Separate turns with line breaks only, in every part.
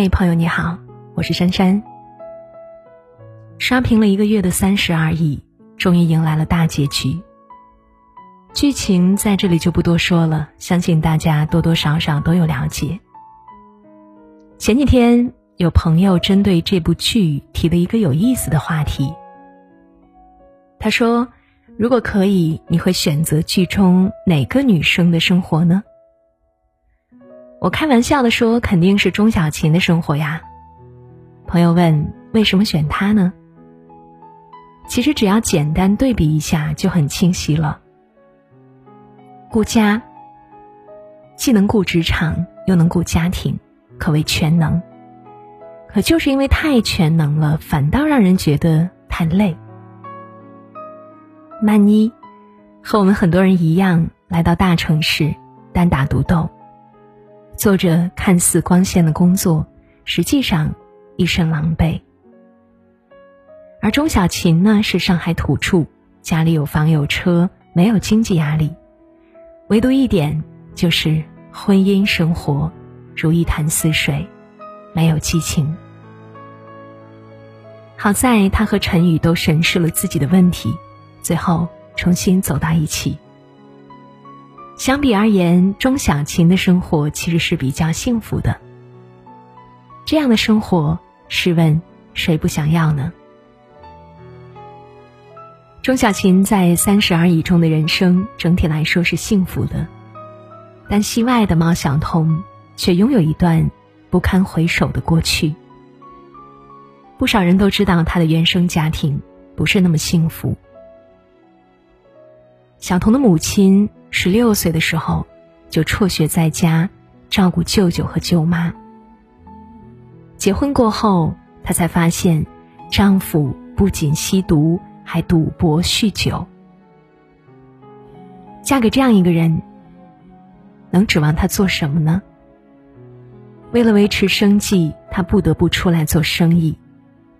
嗨，朋友你好，我是珊珊。刷屏了一个月的《三十而已》，终于迎来了大结局。剧情在这里就不多说了，相信大家多多少少都有了解。前几天有朋友针对这部剧提了一个有意思的话题，他说：“如果可以，你会选择剧中哪个女生的生活呢？”我开玩笑的说：“肯定是钟小琴的生活呀。”朋友问：“为什么选她呢？”其实只要简单对比一下就很清晰了。顾家，既能顾职场又能顾家庭，可谓全能。可就是因为太全能了，反倒让人觉得太累。曼妮，和我们很多人一样，来到大城市，单打独斗。做着看似光鲜的工作，实际上一身狼狈。而钟小琴呢，是上海土著，家里有房有车，没有经济压力，唯独一点就是婚姻生活如一潭死水，没有激情。好在她和陈宇都审视了自己的问题，最后重新走到一起。相比而言，钟小琴的生活其实是比较幸福的。这样的生活，试问谁不想要呢？钟小琴在《三十而已》中的人生整体来说是幸福的，但戏外的毛晓彤却拥有一段不堪回首的过去。不少人都知道她的原生家庭不是那么幸福。小彤的母亲。十六岁的时候，就辍学在家照顾舅舅和舅妈。结婚过后，她才发现，丈夫不仅吸毒，还赌博酗酒。嫁给这样一个人，能指望他做什么呢？为了维持生计，她不得不出来做生意，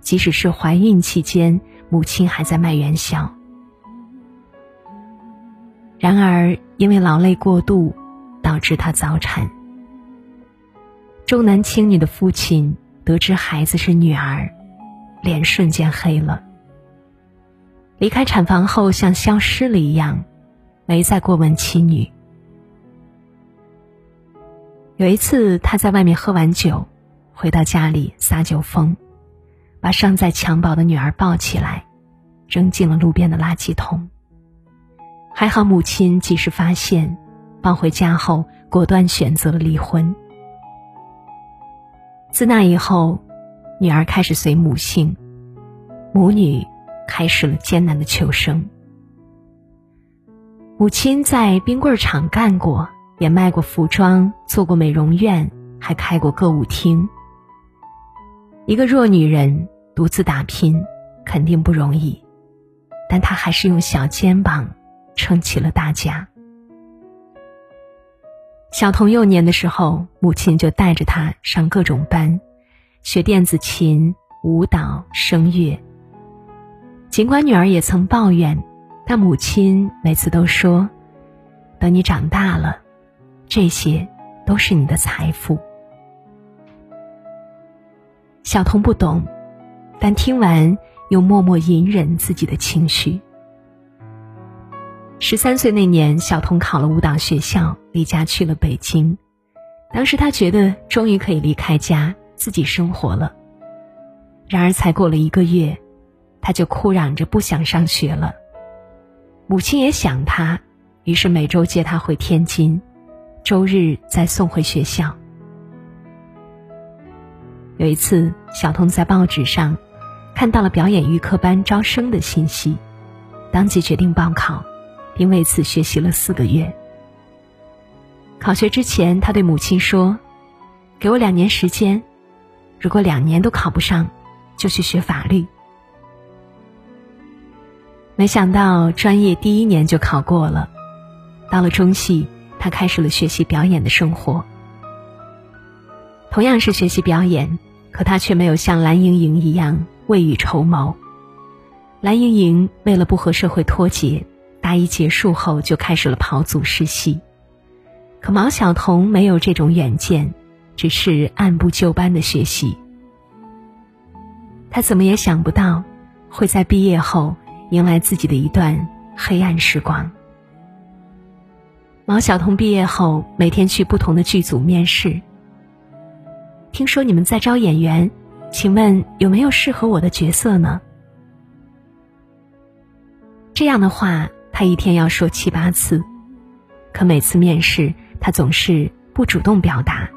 即使是怀孕期间，母亲还在卖元宵。然而，因为劳累过度，导致她早产。重男轻女的父亲得知孩子是女儿，脸瞬间黑了。离开产房后，像消失了一样，没再过问妻女。有一次，他在外面喝完酒，回到家里撒酒疯，把尚在襁褓的女儿抱起来，扔进了路边的垃圾桶。还好母亲及时发现，抱回家后果断选择了离婚。自那以后，女儿开始随母姓，母女开始了艰难的求生。母亲在冰棍厂干过，也卖过服装，做过美容院，还开过歌舞厅。一个弱女人独自打拼，肯定不容易，但她还是用小肩膀。撑起了大家。小童幼年的时候，母亲就带着他上各种班，学电子琴、舞蹈、声乐。尽管女儿也曾抱怨，但母亲每次都说：“等你长大了，这些都是你的财富。”小童不懂，但听完又默默隐忍自己的情绪。十三岁那年，小童考了舞蹈学校，离家去了北京。当时他觉得终于可以离开家，自己生活了。然而才过了一个月，他就哭嚷着不想上学了。母亲也想他，于是每周接他回天津，周日再送回学校。有一次，小童在报纸上看到了表演预科班招生的信息，当即决定报考。并为此学习了四个月。考学之前，他对母亲说：“给我两年时间，如果两年都考不上，就去学法律。”没想到专业第一年就考过了。到了中戏，他开始了学习表演的生活。同样是学习表演，可他却没有像蓝盈莹一样未雨绸缪。蓝盈莹为了不和社会脱节。大一结束后就开始了跑组试戏，可毛晓彤没有这种远见，只是按部就班的学习。他怎么也想不到，会在毕业后迎来自己的一段黑暗时光。毛晓彤毕业后，每天去不同的剧组面试。听说你们在招演员，请问有没有适合我的角色呢？这样的话，他一天要说七八次，可每次面试，他总是不主动表达，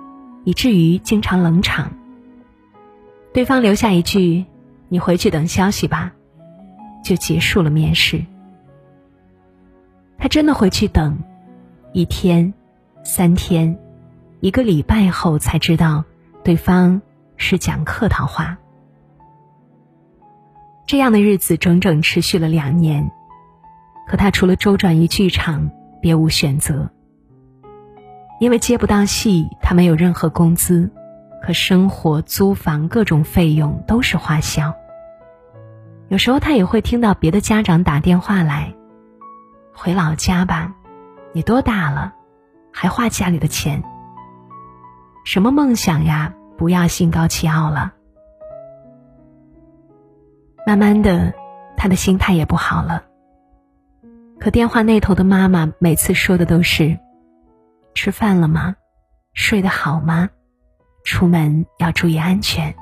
以至于经常冷场。对方留下一句：“你回去等消息吧”，就结束了面试。他真的回去等，一天、三天、一个礼拜后才知道，对方是讲客套话。这样的日子整整持续了两年。可他除了周转于剧场，别无选择。因为接不到戏，他没有任何工资，可生活、租房各种费用都是花销。有时候他也会听到别的家长打电话来：“回老家吧，你多大了，还花家里的钱？什么梦想呀？不要心高气傲了。”慢慢的，他的心态也不好了。可电话那头的妈妈每次说的都是：“吃饭了吗？睡得好吗？出门要注意安全。”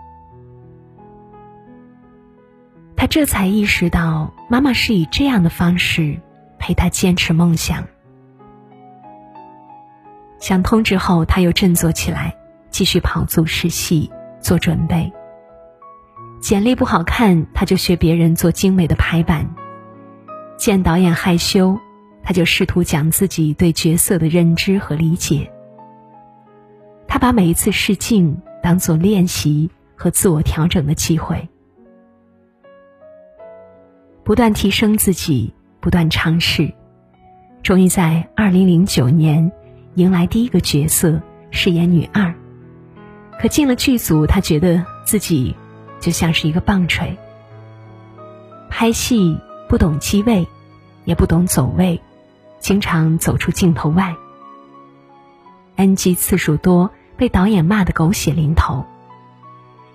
他这才意识到，妈妈是以这样的方式陪他坚持梦想。想通之后，他又振作起来，继续跑组试戏做准备。简历不好看，他就学别人做精美的排版。见导演害羞，他就试图讲自己对角色的认知和理解。他把每一次试镜当做练习和自我调整的机会，不断提升自己，不断尝试，终于在二零零九年迎来第一个角色，饰演女二。可进了剧组，他觉得自己就像是一个棒槌，拍戏。不懂机位，也不懂走位，经常走出镜头外。NG 次数多，被导演骂得狗血淋头。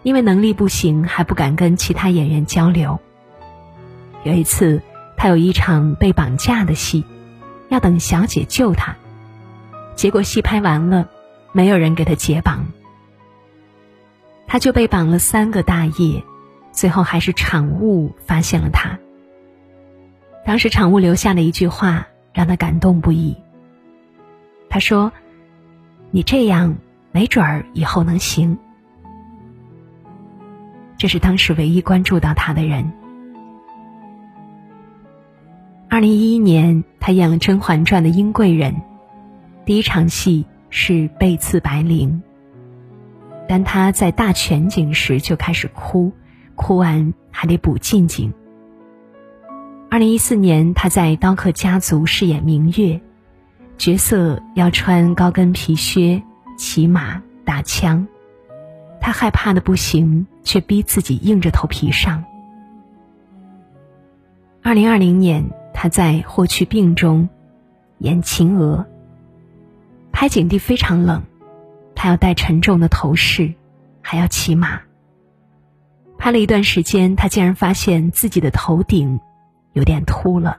因为能力不行，还不敢跟其他演员交流。有一次，他有一场被绑架的戏，要等小姐救他，结果戏拍完了，没有人给他解绑，他就被绑了三个大夜，最后还是场务发现了他。当时场务留下的一句话让他感动不已。他说：“你这样没准儿以后能行。”这是当时唯一关注到他的人。二零一一年，他演了《甄嬛传》的英贵人，第一场戏是背刺白绫，但他在大全景时就开始哭，哭完还得补近景。二零一四年，他在《刀客家族》饰演明月，角色要穿高跟皮靴、骑马、打枪，他害怕的不行，却逼自己硬着头皮上。二零二零年，他在《霍去病》中演秦娥，拍景地非常冷，他要戴沉重的头饰，还要骑马。拍了一段时间，他竟然发现自己的头顶。有点秃了，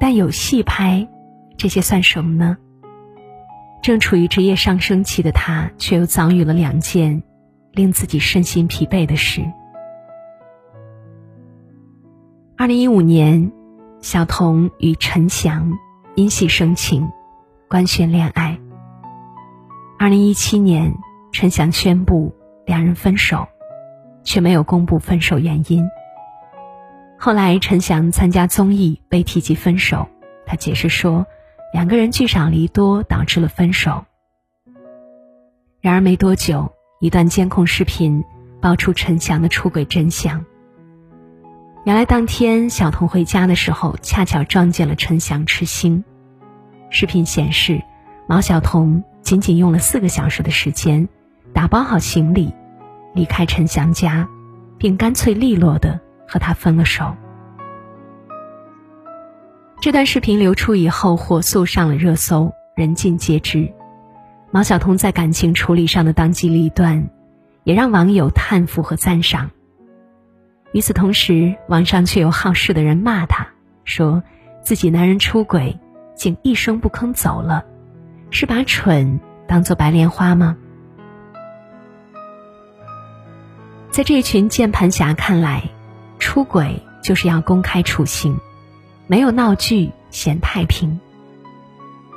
但有戏拍，这些算什么呢？正处于职业上升期的他，却又遭遇了两件令自己身心疲惫的事。二零一五年，小童与陈翔因戏生情，官宣恋爱。二零一七年，陈翔宣布两人分手，却没有公布分手原因。后来，陈翔参加综艺被提及分手，他解释说，两个人聚少离多导致了分手。然而没多久，一段监控视频爆出陈翔的出轨真相。原来当天小童回家的时候，恰巧撞见了陈翔吃星。视频显示，毛晓彤仅仅用了四个小时的时间，打包好行李，离开陈翔家，并干脆利落的。和他分了手。这段视频流出以后，火速上了热搜，人尽皆知。毛晓彤在感情处理上的当机立断，也让网友叹服和赞赏。与此同时，网上却有好事的人骂他，说自己男人出轨，竟一声不吭走了，是把蠢当做白莲花吗？在这群键盘侠看来，出轨就是要公开处刑，没有闹剧嫌太平。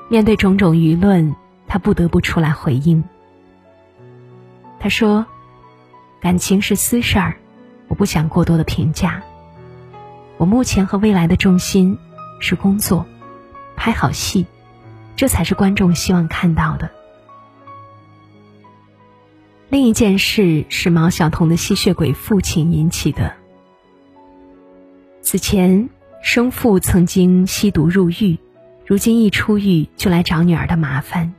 面对种种舆论，他不得不出来回应。他说：“感情是私事儿。”我不想过多的评价。我目前和未来的重心是工作，拍好戏，这才是观众希望看到的。另一件事是毛晓彤的吸血鬼父亲引起的。此前，生父曾经吸毒入狱，如今一出狱就来找女儿的麻烦。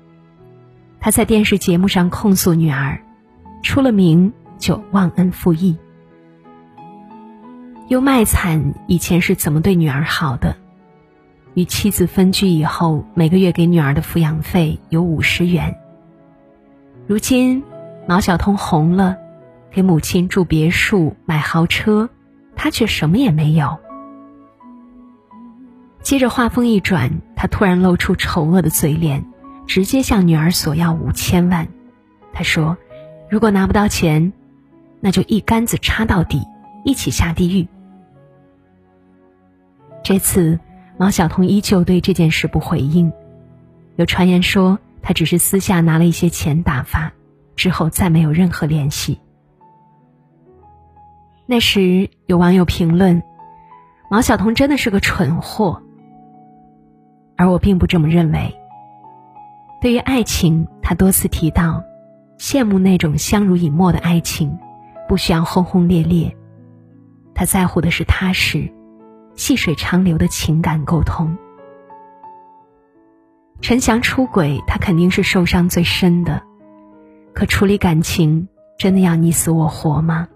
他在电视节目上控诉女儿，出了名就忘恩负义。又卖惨，以前是怎么对女儿好的？与妻子分居以后，每个月给女儿的抚养费有五十元。如今毛晓彤红了，给母亲住别墅、买豪车，他却什么也没有。接着话锋一转，他突然露出丑恶的嘴脸，直接向女儿索要五千万。他说：“如果拿不到钱，那就一竿子插到底，一起下地狱。”这次，毛晓彤依旧对这件事不回应。有传言说，他只是私下拿了一些钱打发，之后再没有任何联系。那时有网友评论：“毛晓彤真的是个蠢货。”而我并不这么认为。对于爱情，他多次提到，羡慕那种相濡以沫的爱情，不需要轰轰烈烈。他在乎的是踏实。细水长流的情感沟通。陈翔出轨，他肯定是受伤最深的。可处理感情，真的要你死我活吗？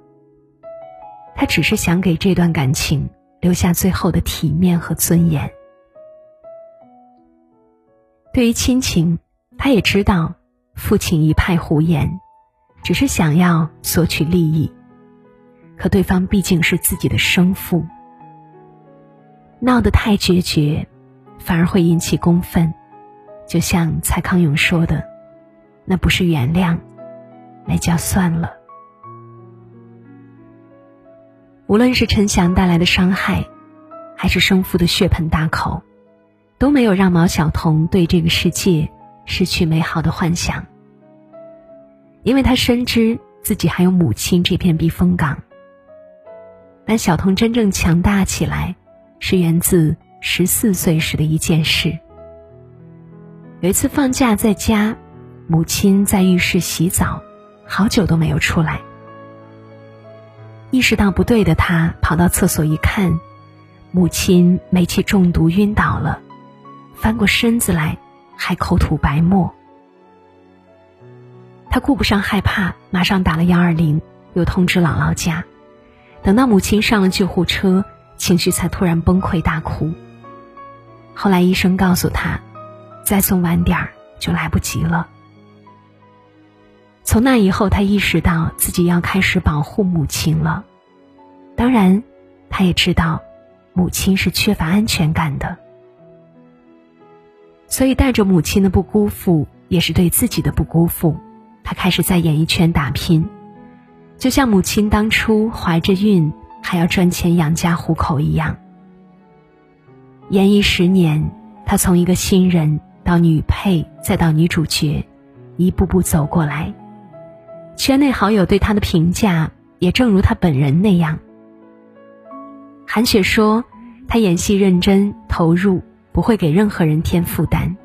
他只是想给这段感情留下最后的体面和尊严。对于亲情，他也知道父亲一派胡言，只是想要索取利益。可对方毕竟是自己的生父。闹得太决绝，反而会引起公愤。就像蔡康永说的：“那不是原谅，那叫算了。”无论是陈翔带来的伤害，还是生父的血盆大口，都没有让毛晓彤对这个世界失去美好的幻想。因为他深知自己还有母亲这片避风港。但小彤真正强大起来。是源自十四岁时的一件事。有一次放假在家，母亲在浴室洗澡，好久都没有出来。意识到不对的他，跑到厕所一看，母亲煤气中毒晕倒了，翻过身子来还口吐白沫。他顾不上害怕，马上打了幺二零，又通知姥姥家。等到母亲上了救护车。情绪才突然崩溃大哭。后来医生告诉他，再送晚点儿就来不及了。从那以后，他意识到自己要开始保护母亲了。当然，他也知道，母亲是缺乏安全感的。所以，带着母亲的不辜负，也是对自己的不辜负。他开始在演艺圈打拼，就像母亲当初怀着孕。还要赚钱养家糊口一样。演艺十年，他从一个新人到女配，再到女主角，一步步走过来。圈内好友对他的评价，也正如他本人那样。韩雪说：“他演戏认真投入，不会给任何人添负担。”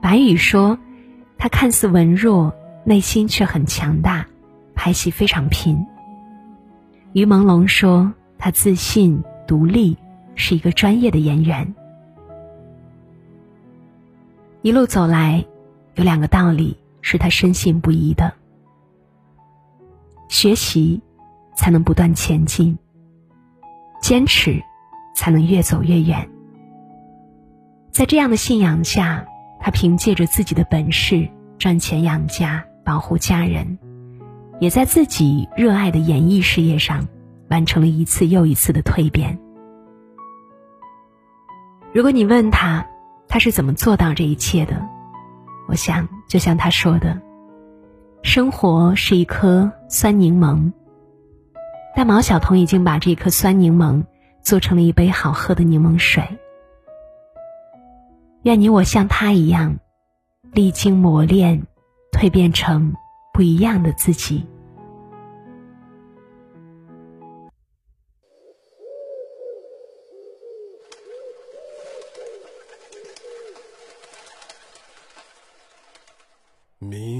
白宇说：“他看似文弱，内心却很强大，拍戏非常拼。”于朦胧说：“他自信、独立，是一个专业的演员。一路走来，有两个道理是他深信不疑的：学习才能不断前进，坚持才能越走越远。在这样的信仰下，他凭借着自己的本事，赚钱养家，保护家人，也在自己热爱的演艺事业上完成了一次又一次的蜕变。如果你问他，他是怎么做到这一切的？我想，就像他说的：“生活是一颗酸柠檬，但毛晓彤已经把这颗酸柠檬做成了一杯好喝的柠檬水。”愿你我像他一样，历经磨练，蜕变成不一样的自己。
迷路的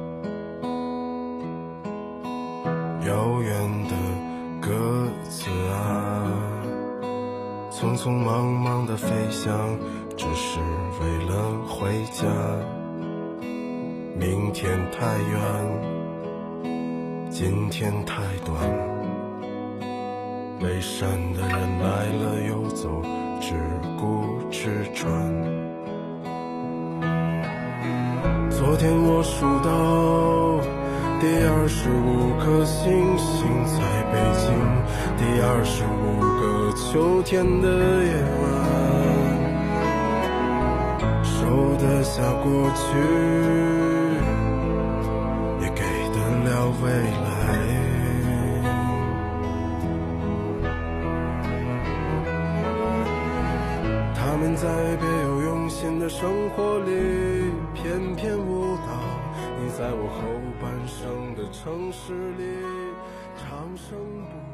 匆忙忙的飞翔，只是为了回家。明天太远，今天太短。背山的人来了又走，只顾吃穿。昨天我数到第二十五颗星星，在北京，第二十五秋天的夜晚，收得下过去。也给得了未来，他们在别有用心的生活里翩翩舞蹈，你在我后半生的城市里长生不。